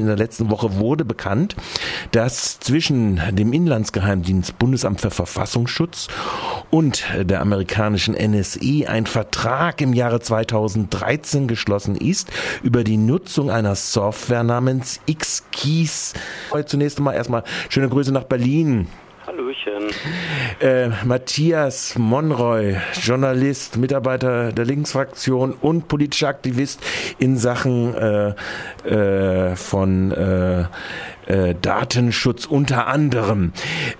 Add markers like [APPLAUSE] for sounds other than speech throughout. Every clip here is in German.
In der letzten Woche wurde bekannt, dass zwischen dem Inlandsgeheimdienst Bundesamt für Verfassungsschutz und der amerikanischen NSE ein Vertrag im Jahre 2013 geschlossen ist über die Nutzung einer Software namens X-Keys. Zunächst einmal erstmal schöne Grüße nach Berlin. Hallöchen. Äh, Matthias Monroy, Journalist, Mitarbeiter der Linksfraktion und politischer Aktivist in Sachen äh, äh, von äh, äh, Datenschutz unter anderem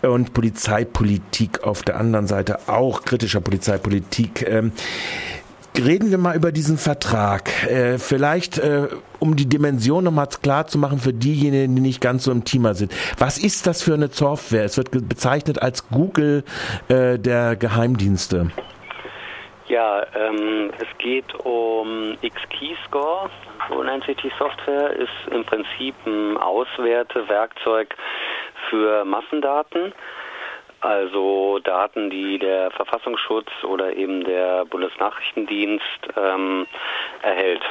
und Polizeipolitik auf der anderen Seite auch kritischer Polizeipolitik. Ähm, reden wir mal über diesen Vertrag. Äh, vielleicht, äh, um die Dimension nochmal klar zu machen für diejenigen, die nicht ganz so im Thema sind. Was ist das für eine Software? Es wird bezeichnet als Google äh, der Geheimdienste. Ja, ähm, es geht um X-Keyscore, so nennt sich die Software, ist im Prinzip ein Auswertewerkzeug für Massendaten. Also Daten, die der Verfassungsschutz oder eben der Bundesnachrichtendienst ähm, erhält.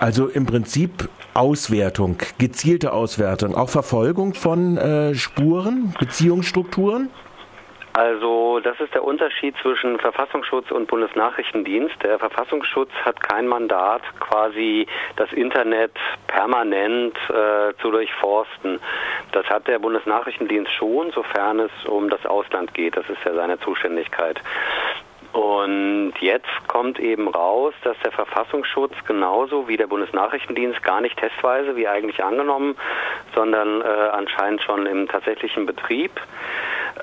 Also im Prinzip Auswertung, gezielte Auswertung, auch Verfolgung von äh, Spuren, Beziehungsstrukturen? Also das ist der Unterschied zwischen Verfassungsschutz und Bundesnachrichtendienst. Der Verfassungsschutz hat kein Mandat, quasi das Internet permanent äh, zu durchforsten. Das hat der Bundesnachrichtendienst schon, sofern es um das Ausland geht. Das ist ja seine Zuständigkeit. Und jetzt kommt eben raus, dass der Verfassungsschutz genauso wie der Bundesnachrichtendienst gar nicht testweise, wie eigentlich angenommen, sondern äh, anscheinend schon im tatsächlichen Betrieb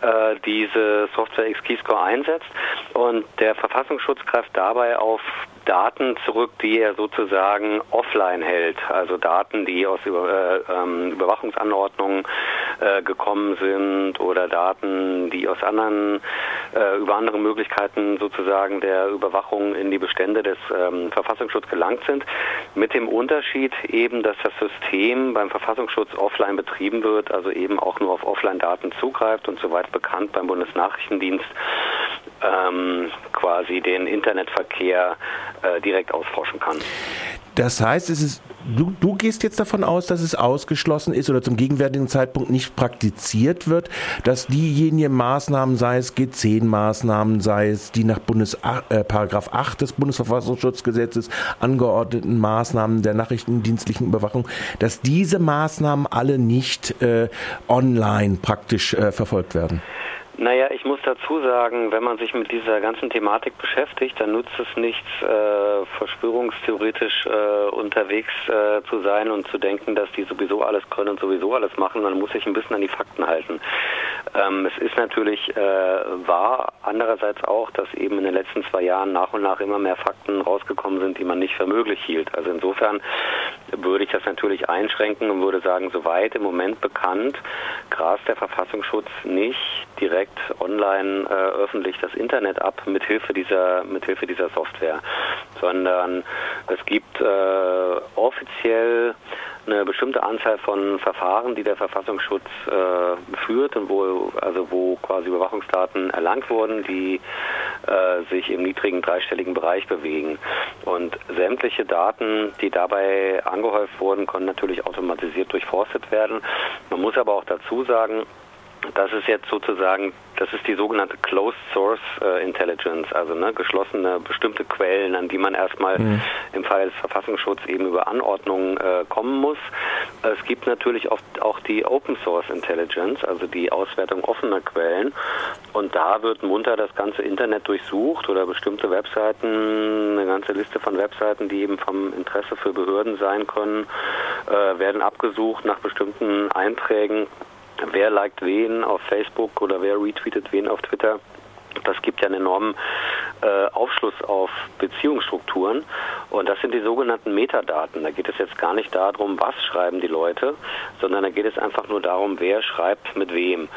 äh, diese Software X-Keyscore einsetzt. Und der Verfassungsschutz greift dabei auf Daten zurück, die er sozusagen offline hält, also Daten, die aus Über, äh, ähm, Überwachungsanordnungen äh, gekommen sind oder Daten, die aus anderen äh, über andere Möglichkeiten sozusagen der Überwachung in die Bestände des ähm, Verfassungsschutzes gelangt sind, mit dem Unterschied eben, dass das System beim Verfassungsschutz offline betrieben wird, also eben auch nur auf Offline-Daten zugreift und soweit bekannt beim Bundesnachrichtendienst ähm, quasi den Internetverkehr äh, direkt ausforschen kann. Das heißt, es ist, du, du gehst jetzt davon aus, dass es ausgeschlossen ist oder zum gegenwärtigen Zeitpunkt nicht praktiziert wird, dass diejenigen Maßnahmen, sei es G10-Maßnahmen, sei es die nach Bundes, äh, Paragraph 8 des Bundesverfassungsschutzgesetzes angeordneten Maßnahmen der nachrichtendienstlichen Überwachung, dass diese Maßnahmen alle nicht äh, online praktisch äh, verfolgt werden? Naja, ich muss dazu sagen, wenn man sich mit dieser ganzen Thematik beschäftigt, dann nutzt es nichts, äh, verschwörungstheoretisch äh, unterwegs äh, zu sein und zu denken, dass die sowieso alles können und sowieso alles machen. Man muss sich ein bisschen an die Fakten halten. Ähm, es ist natürlich äh, wahr, andererseits auch, dass eben in den letzten zwei Jahren nach und nach immer mehr Fakten rausgekommen sind, die man nicht für möglich hielt. Also insofern würde ich das natürlich einschränken und würde sagen, soweit im Moment bekannt, grast der Verfassungsschutz nicht direkt online äh, öffentlich das Internet ab mit Hilfe dieser mit Hilfe dieser Software, sondern es gibt äh, offiziell eine bestimmte Anzahl von Verfahren, die der Verfassungsschutz äh, führt und wo also wo quasi Überwachungsdaten erlangt wurden, die äh, sich im niedrigen dreistelligen Bereich bewegen. Und sämtliche Daten, die dabei angehäuft wurden, können natürlich automatisiert durchforstet werden. Man muss aber auch dazu sagen, das ist jetzt sozusagen, das ist die sogenannte Closed Source äh, Intelligence, also ne, geschlossene bestimmte Quellen, an die man erstmal mhm. im Fall des Verfassungsschutzes eben über Anordnungen äh, kommen muss. Es gibt natürlich oft auch die Open Source Intelligence, also die Auswertung offener Quellen. Und da wird munter das ganze Internet durchsucht oder bestimmte Webseiten, eine ganze Liste von Webseiten, die eben vom Interesse für Behörden sein können, äh, werden abgesucht nach bestimmten Einträgen wer liked wen auf Facebook oder wer retweetet wen auf Twitter. Das gibt ja einen enormen äh, Aufschluss auf Beziehungsstrukturen und das sind die sogenannten Metadaten. Da geht es jetzt gar nicht darum, was schreiben die Leute, sondern da geht es einfach nur darum, wer schreibt mit wem.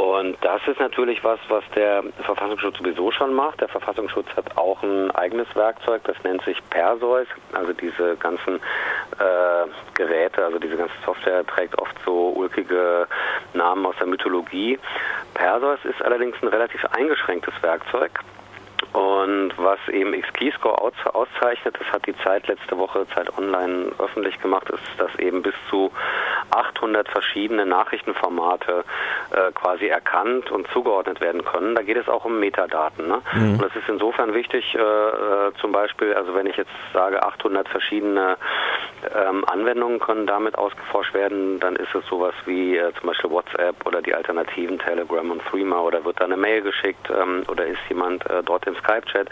Und das ist natürlich was, was der Verfassungsschutz sowieso schon macht. Der Verfassungsschutz hat auch ein eigenes Werkzeug, das nennt sich Perseus. Also diese ganzen äh, Geräte, also diese ganze Software trägt oft so ulkige Namen aus der Mythologie. Perseus ist allerdings ein relativ eingeschränktes Werkzeug. Und was eben X-Keyscore auszeichnet, das hat die Zeit letzte Woche, Zeit Online öffentlich gemacht, ist, dass eben bis zu 800 verschiedene Nachrichtenformate äh, quasi erkannt und zugeordnet werden können. Da geht es auch um Metadaten. Ne? Mhm. Und das ist insofern wichtig, äh, äh zum Beispiel, also wenn ich jetzt sage, 800 verschiedene ähm, Anwendungen können damit ausgeforscht werden, dann ist es sowas wie äh, zum Beispiel WhatsApp oder die Alternativen Telegram und Threema oder wird da eine Mail geschickt ähm, oder ist jemand äh, dort im Skype-Chat.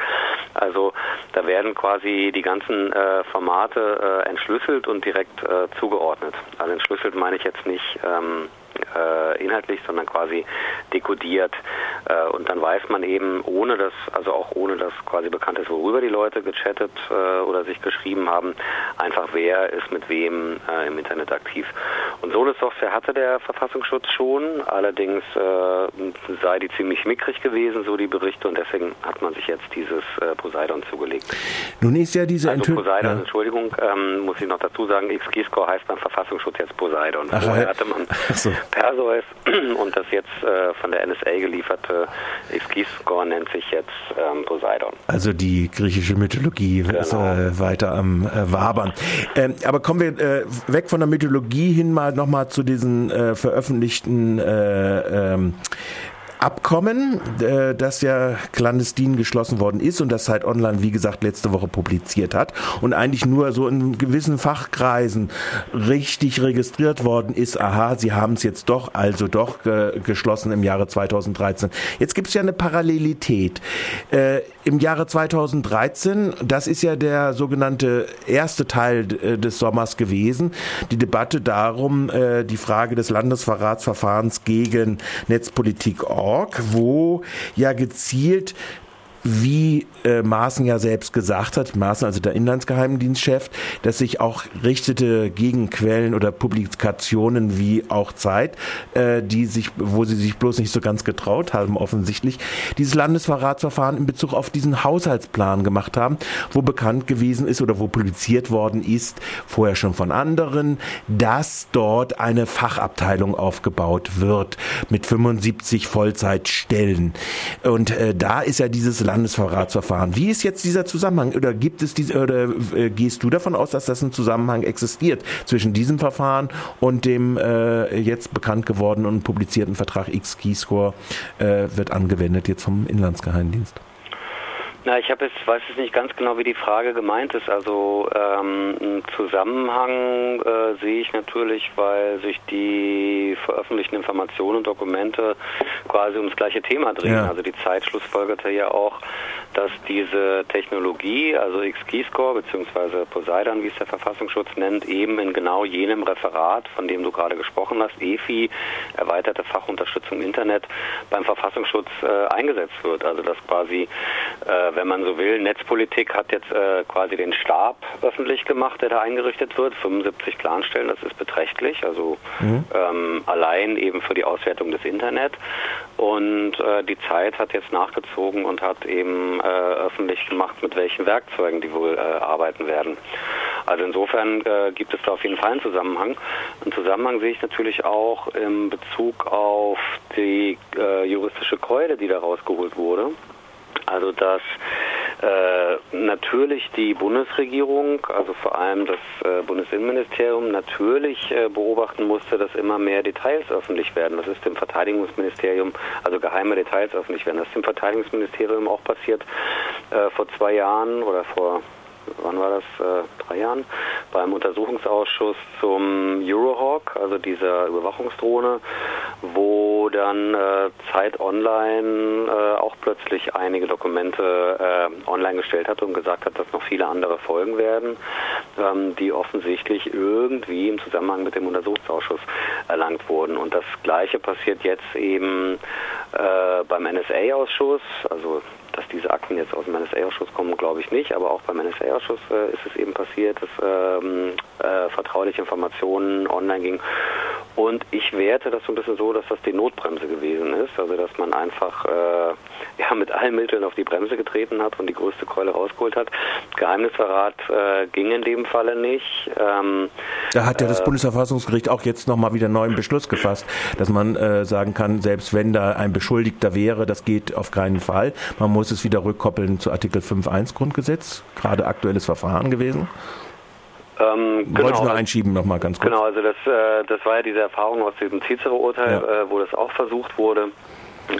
Also da werden quasi die ganzen äh, Formate äh, entschlüsselt und direkt äh, zugeordnet. Also entschlüsselt meine ich jetzt nicht ähm, äh, inhaltlich, sondern quasi dekodiert. Äh, und dann weiß man eben, ohne dass, also auch ohne dass quasi bekannt ist, worüber die Leute gechattet äh, oder sich geschrieben haben, einfach wer ist mit wem äh, im Internet aktiv. Und so eine Software hatte der Verfassungsschutz schon, allerdings äh, sei die ziemlich mickrig gewesen, so die Berichte, und deswegen hat man sich jetzt dieses äh, Poseidon zugelegt. Nun ist ja diese also Poseidon, ja. Entschuldigung, ähm, muss ich noch dazu sagen, XG-Score heißt beim Verfassungsschutz jetzt Poseidon. Ach, Vorher hatte man so. Perseus [CLEARS THROAT] und das jetzt äh, von der NSA gelieferte X-Score nennt sich jetzt ähm, Poseidon. Also die griechische Mythologie genau. ist äh, weiter am äh, Wabern. Ähm, aber kommen wir äh, weg von der Mythologie hin mal nochmal zu diesen äh, veröffentlichten äh, ähm, Abkommen, äh, das ja clandestin geschlossen worden ist und das Zeit Online, wie gesagt, letzte Woche publiziert hat und eigentlich nur so in gewissen Fachkreisen richtig registriert worden ist, aha, sie haben es jetzt doch, also doch äh, geschlossen im Jahre 2013. Jetzt gibt es ja eine Parallelität. Äh, Im Jahre 2013, das ist ja der sogenannte erste Teil äh, des Sommers gewesen, die Debatte darum, äh, die Frage des Landesverratsverfahrens gegen Netzpolitik Org, wo ja gezielt wie äh, Maaßen ja selbst gesagt hat, Maaßen, also der Inlandsgeheimdienstchef, dass sich auch richtete gegen Quellen oder Publikationen wie auch Zeit, äh, die sich, wo sie sich bloß nicht so ganz getraut haben, offensichtlich, dieses Landesverratsverfahren in Bezug auf diesen Haushaltsplan gemacht haben, wo bekannt gewesen ist oder wo publiziert worden ist, vorher schon von anderen, dass dort eine Fachabteilung aufgebaut wird mit 75 Vollzeitstellen. Und äh, da ist ja dieses Landesverratsverfahren. Wie ist jetzt dieser Zusammenhang? Oder gibt es diese, oder äh, gehst du davon aus, dass das ein Zusammenhang existiert zwischen diesem Verfahren und dem äh, jetzt bekannt gewordenen und publizierten Vertrag X-Keyscore äh, wird angewendet jetzt vom Inlandsgeheimdienst? Na, ich habe jetzt weiß jetzt nicht ganz genau, wie die Frage gemeint ist. Also ähm, einen Zusammenhang äh, sehe ich natürlich, weil sich die veröffentlichten Informationen und Dokumente quasi ums gleiche Thema drehen. Ja. Also die Zeit schlussfolgerte ja auch, dass diese Technologie, also X-Keyscore bzw. Poseidon, wie es der Verfassungsschutz nennt, eben in genau jenem Referat, von dem du gerade gesprochen hast, EFI, erweiterte Fachunterstützung Internet, beim Verfassungsschutz äh, eingesetzt wird. Also dass quasi äh, wenn man so will, Netzpolitik hat jetzt äh, quasi den Stab öffentlich gemacht, der da eingerichtet wird. 75 Planstellen, das ist beträchtlich, also mhm. ähm, allein eben für die Auswertung des Internet. Und äh, die Zeit hat jetzt nachgezogen und hat eben äh, öffentlich gemacht, mit welchen Werkzeugen die wohl äh, arbeiten werden. Also insofern äh, gibt es da auf jeden Fall einen Zusammenhang. Einen Zusammenhang sehe ich natürlich auch in Bezug auf die juristische Keule, die da rausgeholt wurde. Also dass äh, natürlich die Bundesregierung, also vor allem das äh, Bundesinnenministerium, natürlich äh, beobachten musste, dass immer mehr Details öffentlich werden. Das ist dem Verteidigungsministerium, also geheime Details öffentlich werden. Das ist dem Verteidigungsministerium auch passiert äh, vor zwei Jahren oder vor wann war das, äh, drei Jahren, beim Untersuchungsausschuss zum Eurohawk, also dieser Überwachungsdrohne, wo dann äh, Zeit Online äh, auch plötzlich einige Dokumente äh, online gestellt hat und gesagt hat, dass noch viele andere folgen werden, ähm, die offensichtlich irgendwie im Zusammenhang mit dem Untersuchungsausschuss erlangt wurden. Und das Gleiche passiert jetzt eben äh, beim NSA-Ausschuss, also dass diese Akten jetzt aus dem NSA-Ausschuss kommen, glaube ich nicht, aber auch beim NSA-Ausschuss äh, ist es eben passiert, dass ähm, äh, vertrauliche Informationen online gingen Und ich werte das so ein bisschen so, dass das die Notbremse gewesen ist. Also dass man einfach äh, ja, mit allen Mitteln auf die Bremse getreten hat und die größte Keule rausgeholt hat. Geheimnisverrat äh, ging in dem Falle nicht. Ähm, da hat ja das äh, Bundesverfassungsgericht auch jetzt nochmal wieder einen neuen Beschluss gefasst, dass man äh, sagen kann, selbst wenn da ein Beschuldigter wäre, das geht auf keinen Fall. Man muss es wieder rückkoppeln zu Artikel 5.1 Grundgesetz, gerade aktuelles Verfahren gewesen. Ähm, genau. Wollte ich nur einschieben nochmal ganz kurz. Genau, also das, äh, das war ja diese Erfahrung aus diesem Cicero-Urteil, ja. äh, wo das auch versucht wurde.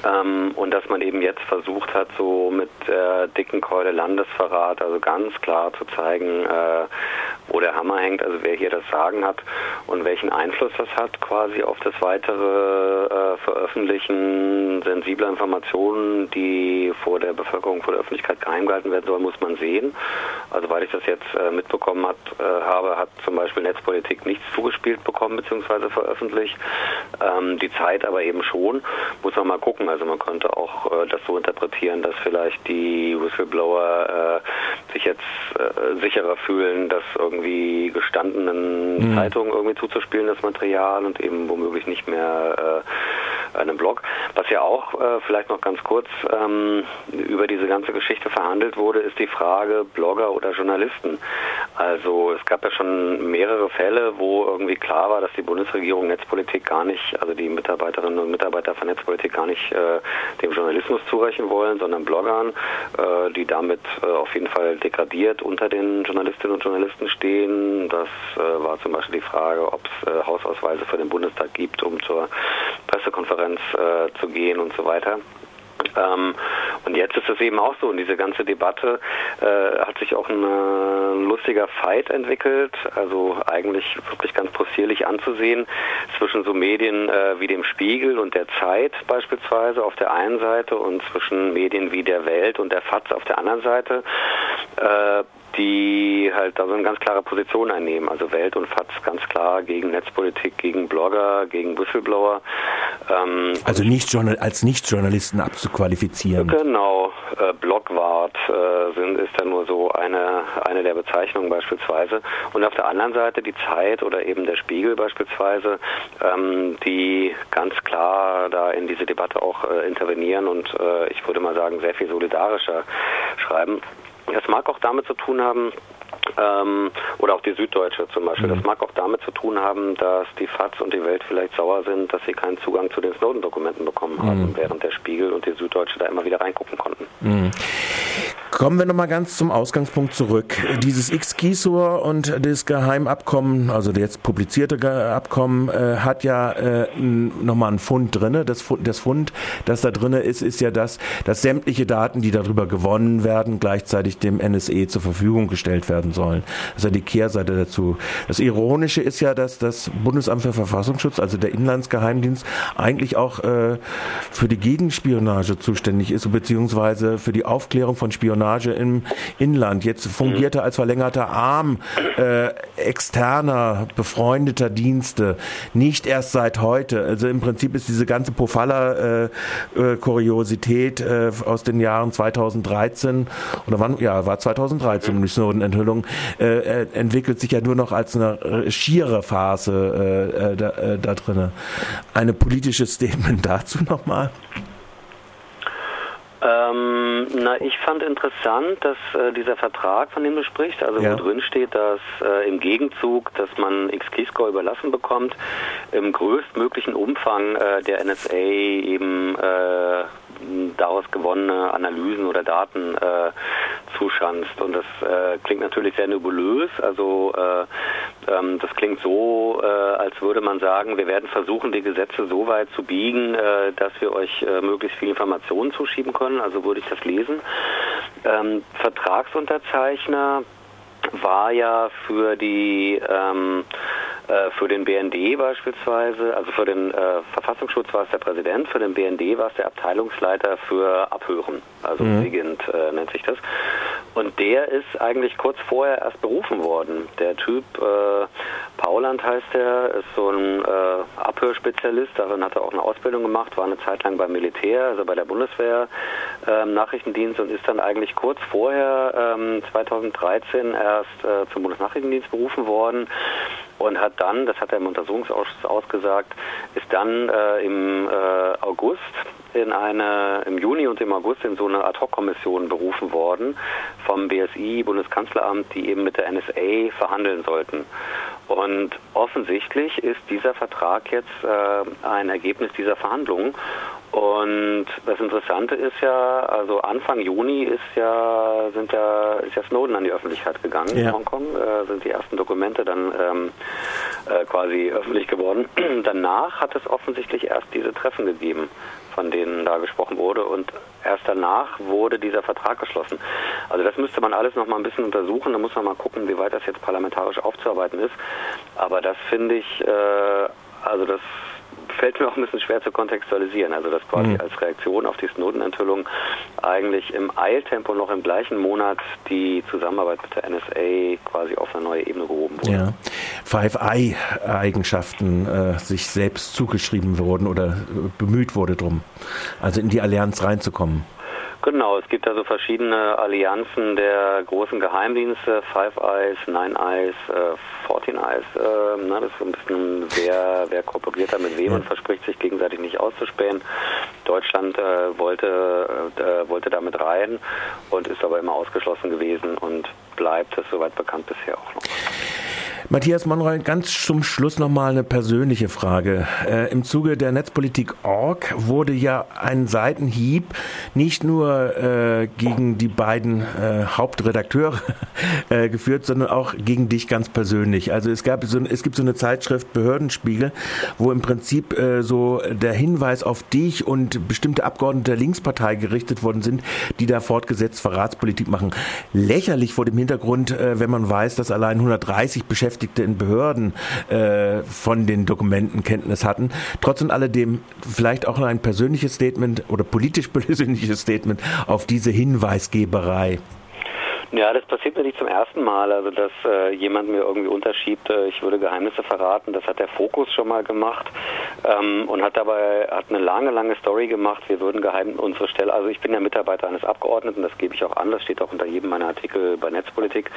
Ähm, und dass man eben jetzt versucht hat, so mit äh, dicken Keule Landesverrat, also ganz klar zu zeigen, äh, wo der Hammer hängt, also wer hier das Sagen hat und welchen Einfluss das hat quasi auf das weitere äh, Veröffentlichen sensibler Informationen, die vor der Bevölkerung, vor der Öffentlichkeit geheim gehalten werden sollen, muss man sehen. Also weil ich das jetzt äh, mitbekommen hat, äh, habe, hat zum Beispiel Netzpolitik nichts zugespielt bekommen bzw. veröffentlicht. Ähm, die Zeit aber eben schon. Muss man mal gucken. Also man könnte auch äh, das so interpretieren, dass vielleicht die Whistleblower äh, sich jetzt äh, sicherer fühlen, dass irgendwie gestandenen mhm. Zeitungen irgendwie zuzuspielen, das Material und eben womöglich nicht mehr äh, einem Blog. Was ja auch äh, vielleicht noch ganz kurz ähm, über diese ganze Geschichte verhandelt wurde, ist die Frage Blogger oder Journalisten. Also es gab ja schon mehrere Fälle, wo irgendwie klar war, dass die Bundesregierung Netzpolitik gar nicht, also die Mitarbeiterinnen und Mitarbeiter von Netzpolitik gar nicht äh, dem Journalismus zurechnen wollen, sondern Bloggern, äh, die damit äh, auf jeden Fall degradiert unter den Journalistinnen und Journalisten stehen. Das äh, war zum Beispiel die Frage, ob es äh, Hausausweise für den Bundestag gibt, um zur Pressekonferenz äh, zu gehen und so weiter. Ähm, und jetzt ist es eben auch so, und diese ganze Debatte äh, hat sich auch ein äh, lustiger Fight entwickelt, also eigentlich wirklich ganz possierlich anzusehen zwischen so Medien äh, wie dem Spiegel und der Zeit beispielsweise auf der einen Seite und zwischen Medien wie der Welt und der FAZ auf der anderen Seite. Die halt da so eine ganz klare Position einnehmen. Also Welt und FATS ganz klar gegen Netzpolitik, gegen Blogger, gegen Whistleblower. Ähm, also nicht als Nicht-Journalisten abzuqualifizieren. Genau. Äh, Blogwart äh, sind, ist dann nur so eine, eine der Bezeichnungen beispielsweise. Und auf der anderen Seite die Zeit oder eben der Spiegel beispielsweise, ähm, die ganz klar da in diese Debatte auch äh, intervenieren und äh, ich würde mal sagen sehr viel solidarischer schreiben. Das mag auch damit zu tun haben, ähm, oder auch die Süddeutsche zum Beispiel. Mhm. Das mag auch damit zu tun haben, dass die FAZ und die Welt vielleicht sauer sind, dass sie keinen Zugang zu den Snowden-Dokumenten bekommen haben, mhm. während der Spiegel und die Süddeutsche da immer wieder reingucken konnten. Mhm. Kommen wir nochmal ganz zum Ausgangspunkt zurück. Dieses X-Kisur und das Geheimabkommen, also das jetzt publizierte Abkommen, äh, hat ja äh, nochmal einen Fund drinne. Das, das Fund, das da drinne ist, ist ja das, dass sämtliche Daten, die darüber gewonnen werden, gleichzeitig dem NSE zur Verfügung gestellt werden sollen. Das ist ja die Kehrseite dazu. Das Ironische ist ja, dass das Bundesamt für Verfassungsschutz, also der Inlandsgeheimdienst, eigentlich auch äh, für die Gegenspionage zuständig ist, beziehungsweise für die Aufklärung von Spionage Spionage im Inland. Jetzt fungiert er als verlängerter Arm äh, externer, befreundeter Dienste. Nicht erst seit heute. Also im Prinzip ist diese ganze Pofalla-Kuriosität äh, äh, aus den Jahren 2013 oder wann? Ja, war 2013 die Snowden-Enthüllung äh, entwickelt sich ja nur noch als eine schiere Phase äh, da, äh, da drinne. Eine politische Statement [LAUGHS] dazu nochmal? Ähm, na, ich fand interessant, dass äh, dieser Vertrag, von dem du sprichst, also ja. wo drin steht, dass äh, im Gegenzug, dass man X-Keyscore überlassen bekommt, im größtmöglichen Umfang äh, der NSA eben äh, daraus gewonnene Analysen oder Daten äh, zuschanzt. Und das äh, klingt natürlich sehr nebulös. Also äh, ähm, das klingt so, äh, als würde man sagen, wir werden versuchen, die Gesetze so weit zu biegen, äh, dass wir euch äh, möglichst viel Informationen zuschieben können. Also würde ich das lesen. Ähm, Vertragsunterzeichner war ja für die ähm, äh, für den BND beispielsweise, also für den äh, Verfassungsschutz war es der Präsident, für den BND war es der Abteilungsleiter für Abhören, also mhm. Sigint äh, nennt sich das. Und der ist eigentlich kurz vorher erst berufen worden. Der Typ, äh, Pauland heißt er, ist so ein äh, Abhörspezialist, darin hat er auch eine Ausbildung gemacht, war eine Zeit lang beim Militär, also bei der Bundeswehr ähm, Nachrichtendienst und ist dann eigentlich kurz vorher, ähm, 2013, erst äh, zum Bundesnachrichtendienst berufen worden und hat dann, das hat er im Untersuchungsausschuss ausgesagt, ist dann äh, im äh, August in eine, im Juni und im August in so eine Ad-Hoc-Kommission berufen worden vom BSI, Bundeskanzleramt, die eben mit der NSA verhandeln sollten. Und offensichtlich ist dieser Vertrag jetzt äh, ein Ergebnis dieser Verhandlungen. Und das Interessante ist ja, also Anfang Juni ist ja, sind ja, ist ja Snowden an die Öffentlichkeit gegangen ja. in Hongkong, äh, sind die ersten Dokumente dann ähm, äh, quasi öffentlich geworden. [CLEARS THROAT] Danach hat es offensichtlich erst diese Treffen gegeben von denen da gesprochen wurde. Und erst danach wurde dieser Vertrag geschlossen. Also das müsste man alles noch mal ein bisschen untersuchen. Da muss man mal gucken, wie weit das jetzt parlamentarisch aufzuarbeiten ist. Aber das finde ich, äh, also das fällt mir auch ein bisschen schwer zu kontextualisieren. Also dass quasi mhm. als Reaktion auf die Snowden-Enthüllung eigentlich im Eiltempo noch im gleichen Monat die Zusammenarbeit mit der NSA quasi auf eine neue Ebene gehoben wurde. Ja. Five-Eye-Eigenschaften äh, sich selbst zugeschrieben wurden oder äh, bemüht wurde drum, also in die Allianz reinzukommen. Genau, es gibt also verschiedene Allianzen der großen Geheimdienste, Five Eyes, Nine Eyes, äh, Fourteen Eyes. Äh, ne, das ist ein bisschen, wer, wer kooperiert da mit wem und verspricht sich gegenseitig nicht auszuspähen. Deutschland äh, wollte, äh, wollte damit rein und ist aber immer ausgeschlossen gewesen und bleibt es soweit bekannt bisher auch noch. Matthias Monroy, ganz zum Schluss nochmal eine persönliche Frage. Äh, Im Zuge der Netzpolitik Org wurde ja ein Seitenhieb nicht nur äh, gegen die beiden äh, Hauptredakteure [LAUGHS] äh, geführt, sondern auch gegen dich ganz persönlich. Also es gab so, es gibt so eine Zeitschrift Behördenspiegel, wo im Prinzip äh, so der Hinweis auf dich und bestimmte Abgeordnete der Linkspartei gerichtet worden sind, die da fortgesetzt Verratspolitik machen. Lächerlich vor dem Hintergrund, äh, wenn man weiß, dass allein 130 Beschäftigte Beschäftigte in Behörden äh, von den Dokumenten Kenntnis hatten. Trotz und alledem vielleicht auch ein persönliches Statement oder politisch [LAUGHS] persönliches Statement auf diese Hinweisgeberei. Ja, das passiert mir nicht zum ersten Mal, also dass äh, jemand mir irgendwie unterschiebt, äh, ich würde Geheimnisse verraten. Das hat der Fokus schon mal gemacht ähm, und hat dabei hat eine lange, lange Story gemacht. Wir würden geheim unsere Stelle, also ich bin ja Mitarbeiter eines Abgeordneten, das gebe ich auch an, das steht auch unter jedem meiner Artikel bei Netzpolitik,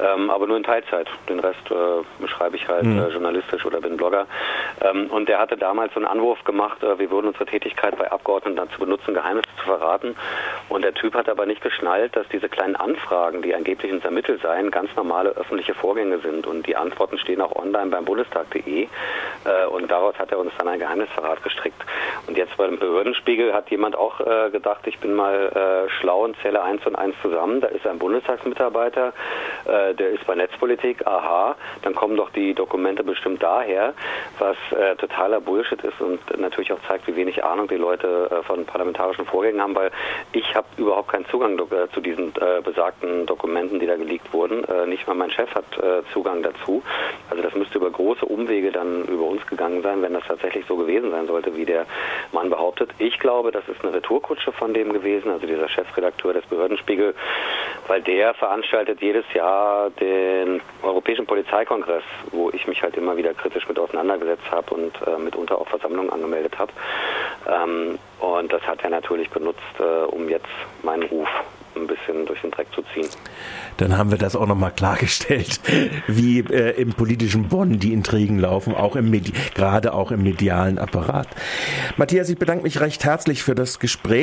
ähm, aber nur in Teilzeit. Den Rest äh, schreibe ich halt mhm. journalistisch oder bin Blogger. Ähm, und der hatte damals so einen Anwurf gemacht, äh, wir würden unsere Tätigkeit bei Abgeordneten dazu benutzen, Geheimnisse zu verraten. Und der Typ hat aber nicht geschnallt, dass diese kleinen Anfragen Anfragen, die angeblich ins Ermittelt seien, ganz normale öffentliche Vorgänge sind. Und die Antworten stehen auch online beim bundestag.de. Äh, und daraus hat er uns dann ein Geheimnisverrat gestrickt. Und jetzt beim Behördenspiegel hat jemand auch äh, gedacht, ich bin mal äh, schlau und zähle eins und eins zusammen. Da ist ein Bundestagsmitarbeiter, der ist bei Netzpolitik, aha, dann kommen doch die Dokumente bestimmt daher, was totaler Bullshit ist und natürlich auch zeigt, wie wenig Ahnung die Leute von parlamentarischen Vorgängen haben, weil ich habe überhaupt keinen Zugang zu diesen besagten Dokumenten, die da geleakt wurden. Äh, nicht mal mein Chef hat äh, Zugang dazu. Also das müsste über große Umwege dann über uns gegangen sein, wenn das tatsächlich so gewesen sein sollte, wie der Mann behauptet. Ich glaube, das ist eine Retourkutsche von dem gewesen, also dieser Chefredakteur des Behördenspiegel, weil der veranstaltet jedes Jahr den Europäischen Polizeikongress, wo ich mich halt immer wieder kritisch mit auseinandergesetzt habe und äh, mitunter auch Versammlungen angemeldet habe. Ähm, und das hat er natürlich benutzt, äh, um jetzt meinen Ruf ein bisschen durch den Dreck zu ziehen. Dann haben wir das auch nochmal klargestellt, [LAUGHS] wie äh, im politischen Bonn die Intrigen laufen, auch im Medi gerade auch im medialen Apparat. Matthias, ich bedanke mich recht herzlich für das Gespräch.